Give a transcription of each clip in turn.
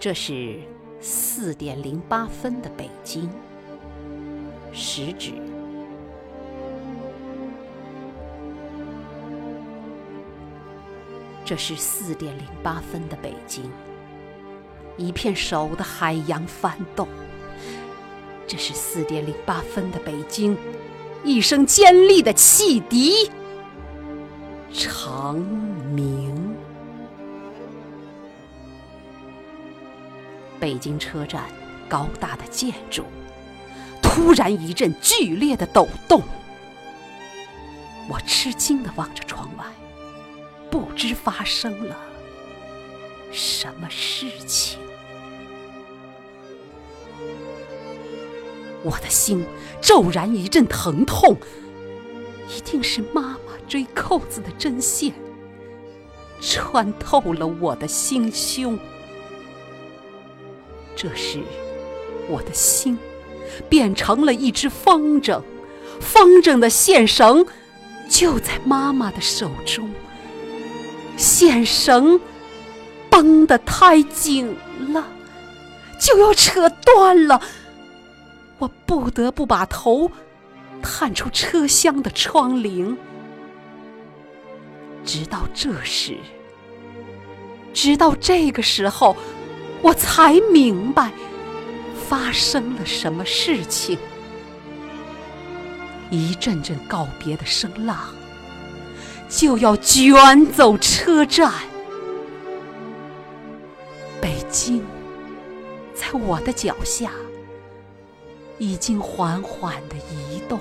这是四点零八分的北京，食指。这是四点零八分的北京，一片手的海洋翻动。这是四点零八分的北京，一声尖利的汽笛，长鸣。北京车站高大的建筑突然一阵剧烈的抖动，我吃惊的望着窗外。不知发生了什么事情，我的心骤然一阵疼痛，一定是妈妈追扣子的针线穿透了我的心胸。这时，我的心变成了一只风筝，风筝的线绳就在妈妈的手中。线绳绷得太紧了，就要扯断了。我不得不把头探出车厢的窗棂。直到这时，直到这个时候，我才明白发生了什么事情。一阵阵告别的声浪。就要卷走车站，北京在我的脚下已经缓缓的移动。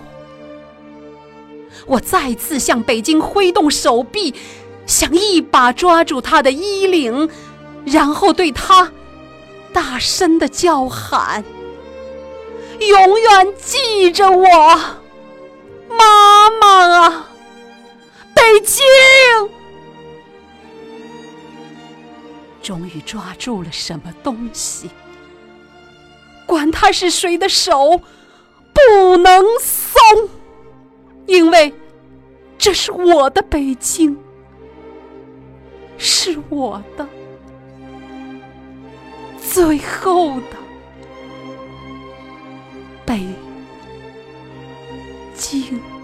我再次向北京挥动手臂，想一把抓住他的衣领，然后对他大声的叫喊：“永远记着我，妈妈啊！”北京，终于抓住了什么东西，管他是谁的手，不能松，因为这是我的北京，是我的最后的北京。